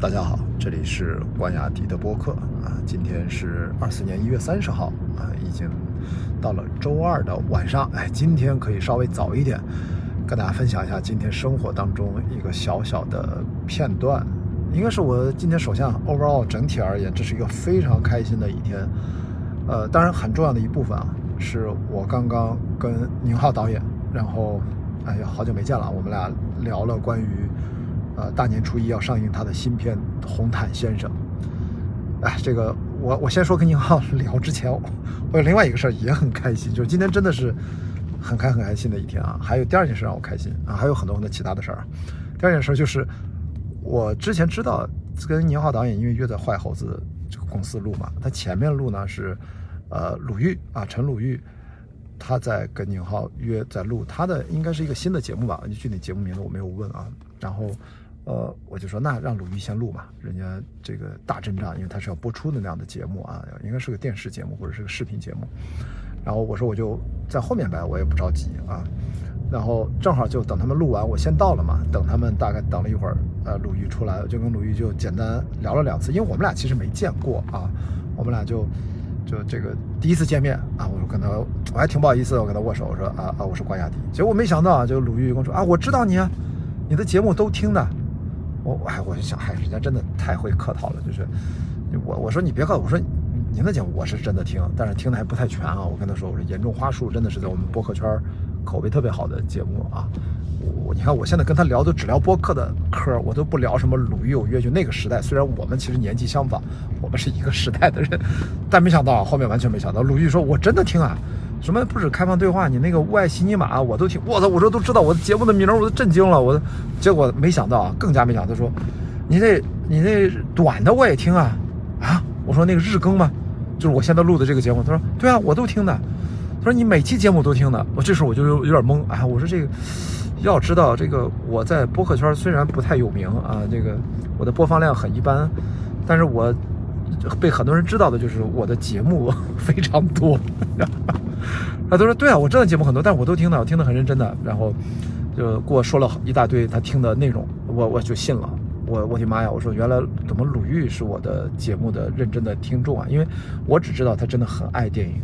大家好，这里是关雅迪的播客啊。今天是二四年一月三十号啊，已经到了周二的晚上。哎，今天可以稍微早一点，跟大家分享一下今天生活当中一个小小的片段。应该是我今天首先 overall 整体而言，这是一个非常开心的一天。呃，当然很重要的一部分啊，是我刚刚跟宁浩导演，然后哎呀，好久没见了，我们俩聊了关于。呃，大年初一要上映他的新片《红毯先生》。哎，这个我我先说跟宁浩 聊之前，我有另外一个事儿也很开心，就是今天真的是很开很开心的一天啊。还有第二件事让我开心啊，还有很多很多其他的事儿。第二件事就是我之前知道跟宁浩导演因为约在坏猴子这个公司录嘛，他前面录呢是呃鲁豫啊陈鲁豫他在跟宁浩约在录他的应该是一个新的节目吧，具体节目名字我没有问啊，然后。呃，我就说那让鲁豫先录嘛，人家这个大阵仗，因为他是要播出的那样的节目啊，应该是个电视节目或者是个视频节目。然后我说我就在后面摆，我也不着急啊。然后正好就等他们录完，我先到了嘛。等他们大概等了一会儿，呃，鲁豫出来，我就跟鲁豫就简单聊了两次，因为我们俩其实没见过啊，我们俩就就这个第一次见面啊，我说跟他我还挺不好意思，我跟他握手，我说啊啊，我是关雅迪。结果没想到啊，就鲁豫跟我说啊，我知道你啊，你的节目都听的。我哎，我就想，嗨，人家真的太会客套了。就是我我说你别客我说您的节目我是真的听，但是听的还不太全啊。我跟他说，我说严重花束真的是在我们播客圈口碑特别好的节目啊。我你看我现在跟他聊都只聊播客的嗑，我都不聊什么鲁豫有约。就那个时代，虽然我们其实年纪相仿，我们是一个时代的人，但没想到后面完全没想到，鲁豫说我真的听啊。什么不止开放对话，你那个屋外悉尼玛我都听，我操！我说都知道我节目的名，我都震惊了。我结果没想到啊，更加没想到，他说你那你那短的我也听啊啊！我说那个日更吗？就是我现在录的这个节目。他说对啊，我都听的。他说你每期节目都听的。我这时候我就有点懵啊！我说这个要知道，这个我在播客圈虽然不太有名啊，这个我的播放量很一般，但是我被很多人知道的就是我的节目非常多。他都说对啊，我知道节目很多，但我都听的，我听得很认真的。然后就给我说了一大堆他听的内容，我我就信了。我我的妈呀！我说原来怎么鲁豫是我的节目的认真的听众啊？因为我只知道他真的很爱电影，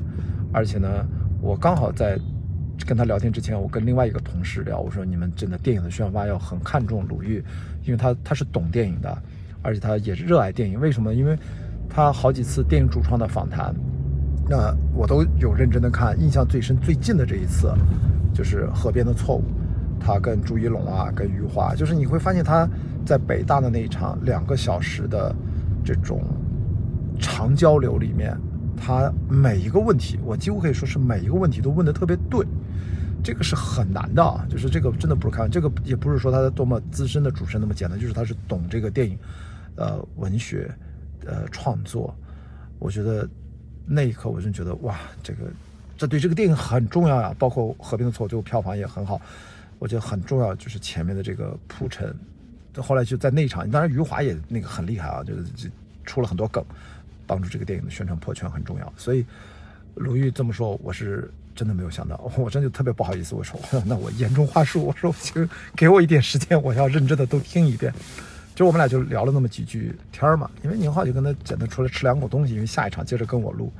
而且呢，我刚好在跟他聊天之前，我跟另外一个同事聊，我说你们真的电影的宣发要很看重鲁豫，因为他他是懂电影的，而且他也热爱电影。为什么？因为他好几次电影主创的访谈。那我都有认真的看，印象最深、最近的这一次，就是《河边的错误》，他跟朱一龙啊，跟余华，就是你会发现他在北大的那一场两个小时的这种长交流里面，他每一个问题，我几乎可以说是每一个问题都问的特别对，这个是很难的啊，就是这个真的不是开玩笑，这个也不是说他多么资深的主持人那么简单，就是他是懂这个电影，呃，文学，呃，创作，我觉得。那一刻，我真觉得哇，这个，这对这个电影很重要呀。包括《和平的错》最后票房也很好，我觉得很重要，就是前面的这个铺陈。后来就在那一场，当然余华也那个很厉害啊，就是出了很多梗，帮助这个电影的宣传破圈很重要。所以鲁豫这么说，我是真的没有想到，我真的特别不好意思。我说 那我严重话术，我说 请给我一点时间，我要认真的都听一遍。就我们俩就聊了那么几句天嘛，因为宁浩就跟他简单出来吃两口东西，因为下一场接着跟我录，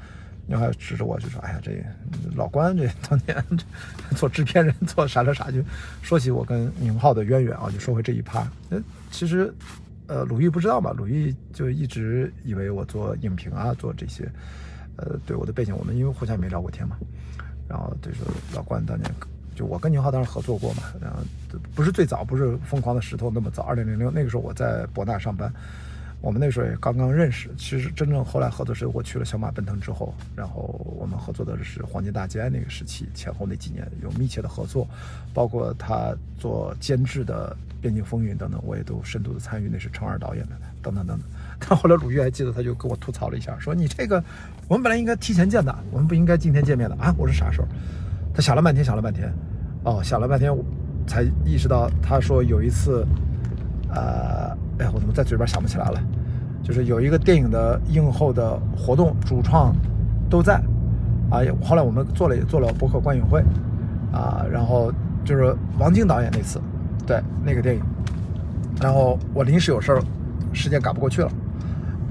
宁浩指着我就说：“哎呀，这老关这当年做制片人做啥啥啥，就说起我跟宁浩的渊源啊，就说回这一趴。那其实，呃，鲁豫不知道嘛，鲁豫就一直以为我做影评啊，做这些，呃，对我的背景，我们因为互相也没聊过天嘛，然后就说老关当年。”就我跟宁浩当时合作过嘛，然后不是最早，不是疯狂的石头那么早，二零零六那个时候我在博纳上班，我们那时候也刚刚认识。其实真正后来合作是我去了小马奔腾之后，然后我们合作的是黄金大街那个时期前后那几年有密切的合作，包括他做监制的《边境风云》等等，我也都深度的参与。那是程二导演的等等等等。但后来鲁豫还记得，他就跟我吐槽了一下，说你这个我们本来应该提前见的，我们不应该今天见面的啊！我说啥时候？他想了半天，想了半天，哦，想了半天，才意识到，他说有一次，呃，哎，我怎么在嘴边想不起来了？就是有一个电影的映后的活动，主创都在，啊，后来我们做了做了博客观影会，啊，然后就是王晶导演那次，对那个电影，然后我临时有事儿时间赶不过去了。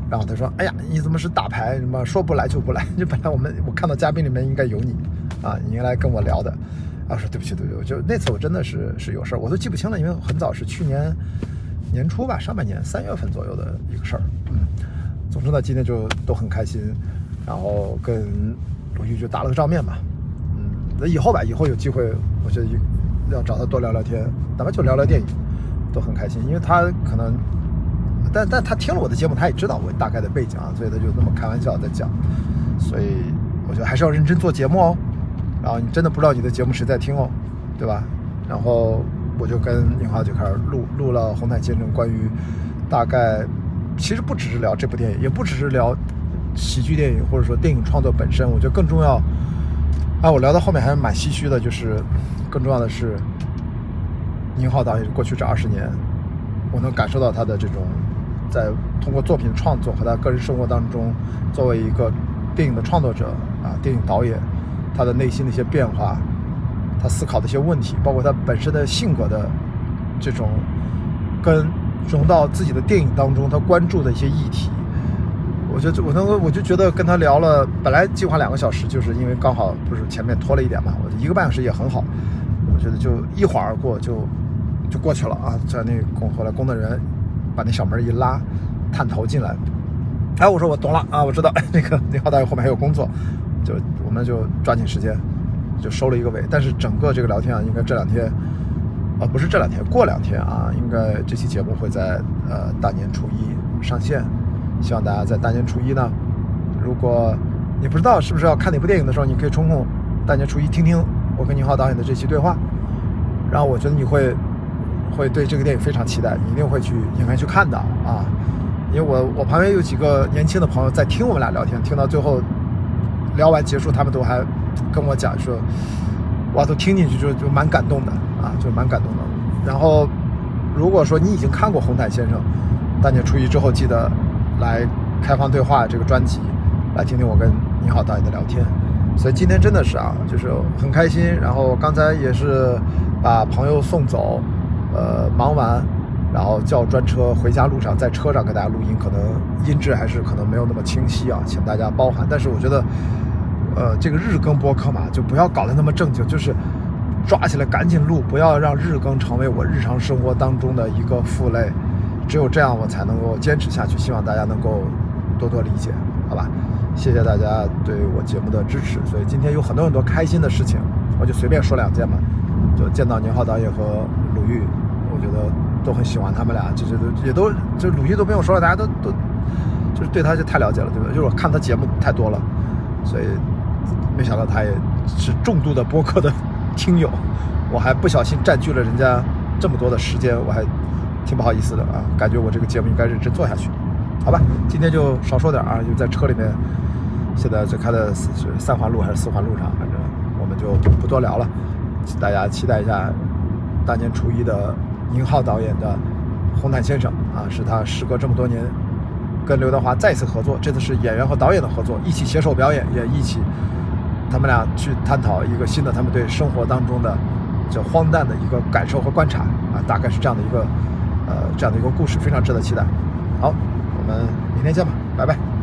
然后他说：“哎呀，你怎么是打牌？什么说不来就不来？就本来我们我看到嘉宾里面应该有你，啊，你应该来跟我聊的。”啊，说对不起，对不起，我就那次我真的是是有事儿，我都记不清了，因为很早是去年年初吧，上半年三月份左右的一个事儿。嗯，总之呢，今天就都很开心，然后跟鲁豫就打了个照面嘛。嗯，那以后吧，以后有机会，我觉得要找他多聊聊天，哪怕就聊聊电影，都很开心，因为他可能。但但他听了我的节目，他也知道我大概的背景啊，所以他就那么开玩笑在讲。所以我觉得还是要认真做节目哦。然后你真的不知道你的节目谁在听哦，对吧？然后我就跟宁浩就开始录录了《红毯见证》关于大概其实不只是聊这部电影，也不只是聊喜剧电影或者说电影创作本身。我觉得更重要啊，我聊到后面还是蛮唏嘘的，就是更重要的是宁浩导演过去这二十年，我能感受到他的这种。在通过作品创作和他个人生活当中，作为一个电影的创作者啊，电影导演，他的内心的一些变化，他思考的一些问题，包括他本身的性格的这种跟融到自己的电影当中，他关注的一些议题，我觉得我能我就觉得跟他聊了，本来计划两个小时，就是因为刚好不是前面拖了一点嘛，我一个半小时也很好，我觉得就一晃而过，就就过去了啊，在那工后来工作人员。把那小门一拉，探头进来。哎，我说我懂了啊，我知道 那个那浩大爷后面还有工作，就我们就抓紧时间，就收了一个尾。但是整个这个聊天啊，应该这两天，啊不是这两天，过两天啊，应该这期节目会在呃大年初一上线。希望大家在大年初一呢，如果你不知道是不是要看哪部电影的时候，你可以抽空大年初一听听我跟宁浩导演的这期对话，然后我觉得你会。会对这个电影非常期待，你一定会去影院去看的啊！因为我我旁边有几个年轻的朋友在听我们俩聊天，听到最后聊完结束，他们都还跟我讲说，哇，都听进去就就蛮感动的啊，就蛮感动的。然后如果说你已经看过《红毯先生》，大年初一之后记得来开放对话这个专辑，来听听我跟宁浩导演的聊天。所以今天真的是啊，就是很开心。然后刚才也是把朋友送走。呃，忙完，然后叫专车回家路上，在车上给大家录音，可能音质还是可能没有那么清晰啊，请大家包涵。但是我觉得，呃，这个日更播客嘛，就不要搞得那么正经，就是抓起来赶紧录，不要让日更成为我日常生活当中的一个负累。只有这样，我才能够坚持下去。希望大家能够多多理解，好吧？谢谢大家对我节目的支持。所以今天有很多很多开心的事情，我就随便说两件吧，就见到宁浩导演和鲁豫。我觉得都很喜欢他们俩，就是都也都就鲁豫都不用说了，大家都都就是对他就太了解了，对吧？就是我看他节目太多了，所以没想到他也是重度的播客的听友，我还不小心占据了人家这么多的时间，我还挺不好意思的啊，感觉我这个节目应该认真做下去，好吧？今天就少说点啊，就在车里面，现在在开的是三环路还是四环路上，反正我们就不多聊了，大家期待一下大年初一的。宁浩导演的《红毯先生》啊，是他时隔这么多年跟刘德华再次合作，这次是演员和导演的合作，一起携手表演，也一起他们俩去探讨一个新的他们对生活当中的叫荒诞的一个感受和观察啊，大概是这样的一个呃这样的一个故事，非常值得期待。好，我们明天见吧，拜拜。